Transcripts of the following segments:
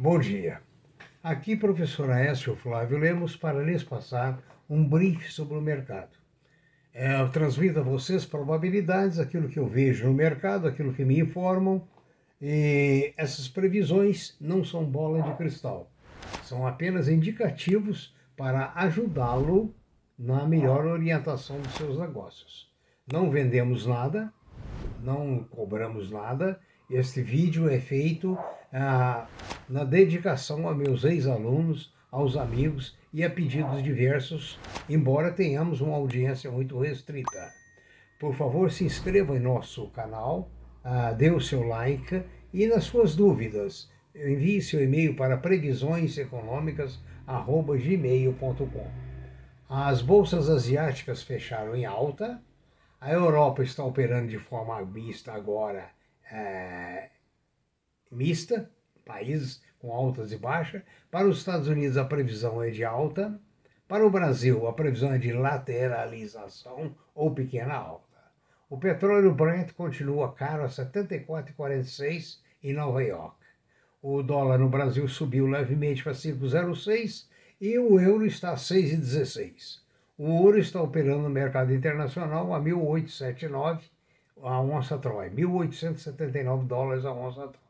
Bom dia. Aqui, professor Aécio Flávio Lemos, para lhes passar um brief sobre o mercado. É, eu transmito a vocês probabilidades, aquilo que eu vejo no mercado, aquilo que me informam, e essas previsões não são bola de cristal, são apenas indicativos para ajudá-lo na melhor orientação dos seus negócios. Não vendemos nada, não cobramos nada. Este vídeo é feito ah, na dedicação a meus ex-alunos, aos amigos e a pedidos diversos, embora tenhamos uma audiência muito restrita. Por favor, se inscreva em nosso canal, ah, dê o seu like e, nas suas dúvidas, envie seu e-mail para previsioneseconômicas.gmail.com. As bolsas asiáticas fecharam em alta, a Europa está operando de forma mista agora, é, mista, países com altas e baixas. Para os Estados Unidos a previsão é de alta. Para o Brasil a previsão é de lateralização ou pequena alta. O petróleo Brent continua caro a 74,46 em Nova York. O dólar no Brasil subiu levemente para 5,06 e o euro está a 6,16. O ouro está operando no mercado internacional a 1.879 a onça Troy, 1.879 dólares a onça Troy.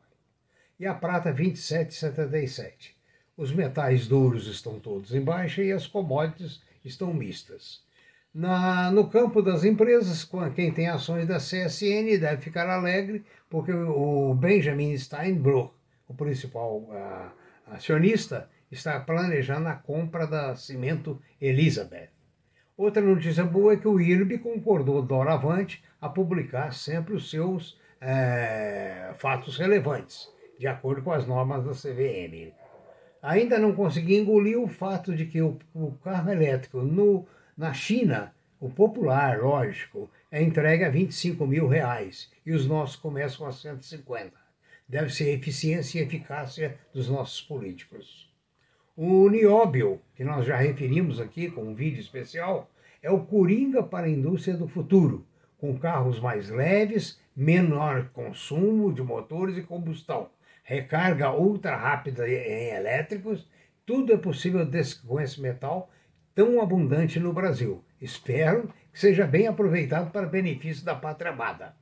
E a prata 27,77. Os metais duros estão todos em baixa e as commodities estão mistas. Na, no campo das empresas, quem tem ações da CSN deve ficar alegre, porque o Benjamin Steinbruch, o principal acionista, está planejando a compra da Cimento Elizabeth. Outra notícia boa é que o IRB concordou doravante a publicar sempre os seus é, fatos relevantes, de acordo com as normas da CVM. Ainda não consegui engolir o fato de que o, o carro elétrico no, na China, o popular, lógico, é entregue a 25 mil reais e os nossos começam a 150. Deve ser a eficiência e eficácia dos nossos políticos. O nióbio, que nós já referimos aqui com um vídeo especial, é o coringa para a indústria do futuro, com carros mais leves, menor consumo de motores e combustão, recarga ultra rápida em elétricos, tudo é possível com esse metal tão abundante no Brasil. Espero que seja bem aproveitado para benefício da pátria amada.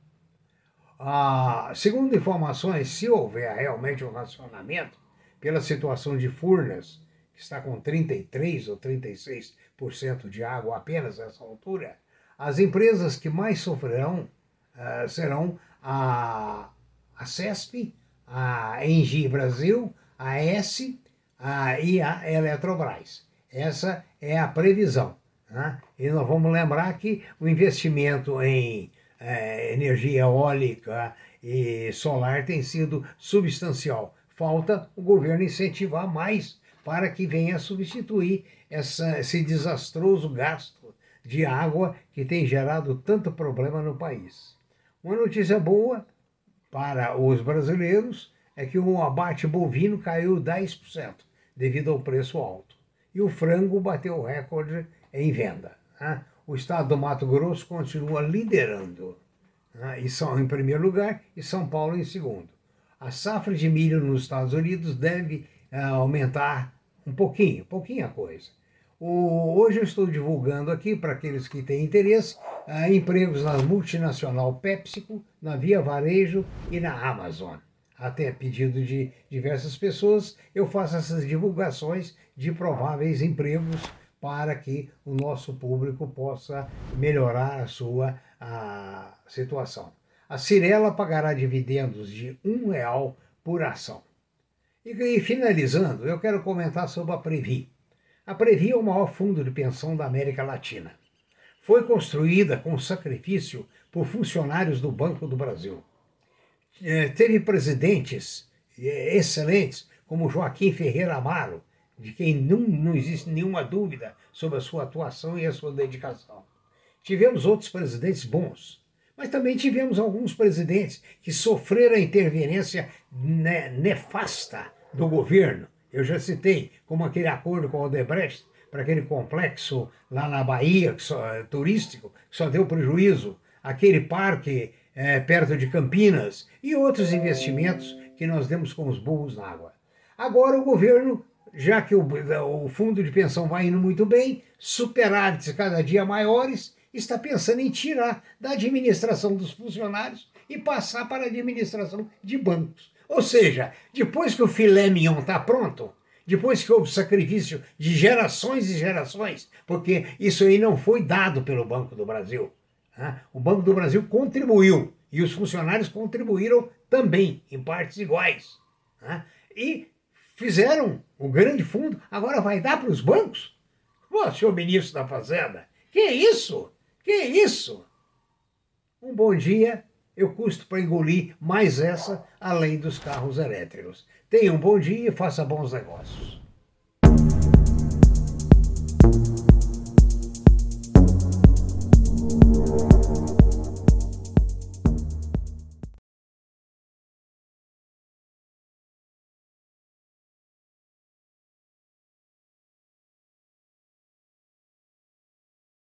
Ah, segundo informações, se houver realmente um racionamento, pela situação de Furnas, que está com 33% ou 36% de água apenas nessa altura, as empresas que mais sofrerão uh, serão a, a CESP, a Engie Brasil, a S a, e a Eletrobras. Essa é a previsão. Né? E nós vamos lembrar que o investimento em eh, energia eólica e solar tem sido substancial. Falta o governo incentivar mais para que venha substituir essa, esse desastroso gasto de água que tem gerado tanto problema no país. Uma notícia boa para os brasileiros é que o abate bovino caiu 10% devido ao preço alto. E o frango bateu o recorde em venda. Né? O estado do Mato Grosso continua liderando, né? e são, em primeiro lugar, e São Paulo em segundo. A safra de milho nos Estados Unidos deve uh, aumentar um pouquinho, pouquinha coisa. O, hoje eu estou divulgando aqui, para aqueles que têm interesse, uh, empregos na multinacional PepsiCo, na Via Varejo e na Amazon. Até pedido de diversas pessoas, eu faço essas divulgações de prováveis empregos para que o nosso público possa melhorar a sua a situação. A Cirela pagará dividendos de um real por ação. E, finalizando, eu quero comentar sobre a Previ. A Previ é o maior fundo de pensão da América Latina. Foi construída com sacrifício por funcionários do Banco do Brasil. É, teve presidentes é, excelentes, como Joaquim Ferreira Amaro, de quem não, não existe nenhuma dúvida sobre a sua atuação e a sua dedicação. Tivemos outros presidentes bons, mas também tivemos alguns presidentes que sofreram a interferência nefasta do governo. Eu já citei como aquele acordo com o Odebrecht para aquele complexo lá na Bahia, que só, é turístico, que só deu prejuízo, aquele parque é, perto de Campinas e outros investimentos que nós demos com os burros na água. Agora o governo, já que o, o fundo de pensão vai indo muito bem, superávites cada dia maiores, está pensando em tirar da administração dos funcionários e passar para a administração de bancos. Ou seja, depois que o filé mignon está pronto, depois que houve sacrifício de gerações e gerações, porque isso aí não foi dado pelo Banco do Brasil. Né? O Banco do Brasil contribuiu e os funcionários contribuíram também, em partes iguais. Né? E fizeram o grande fundo, agora vai dar para os bancos? Pô, senhor ministro da Fazenda, que isso? Que isso? Um bom dia, eu custo para engolir mais essa, além dos carros elétricos. Tenha um bom dia e faça bons negócios.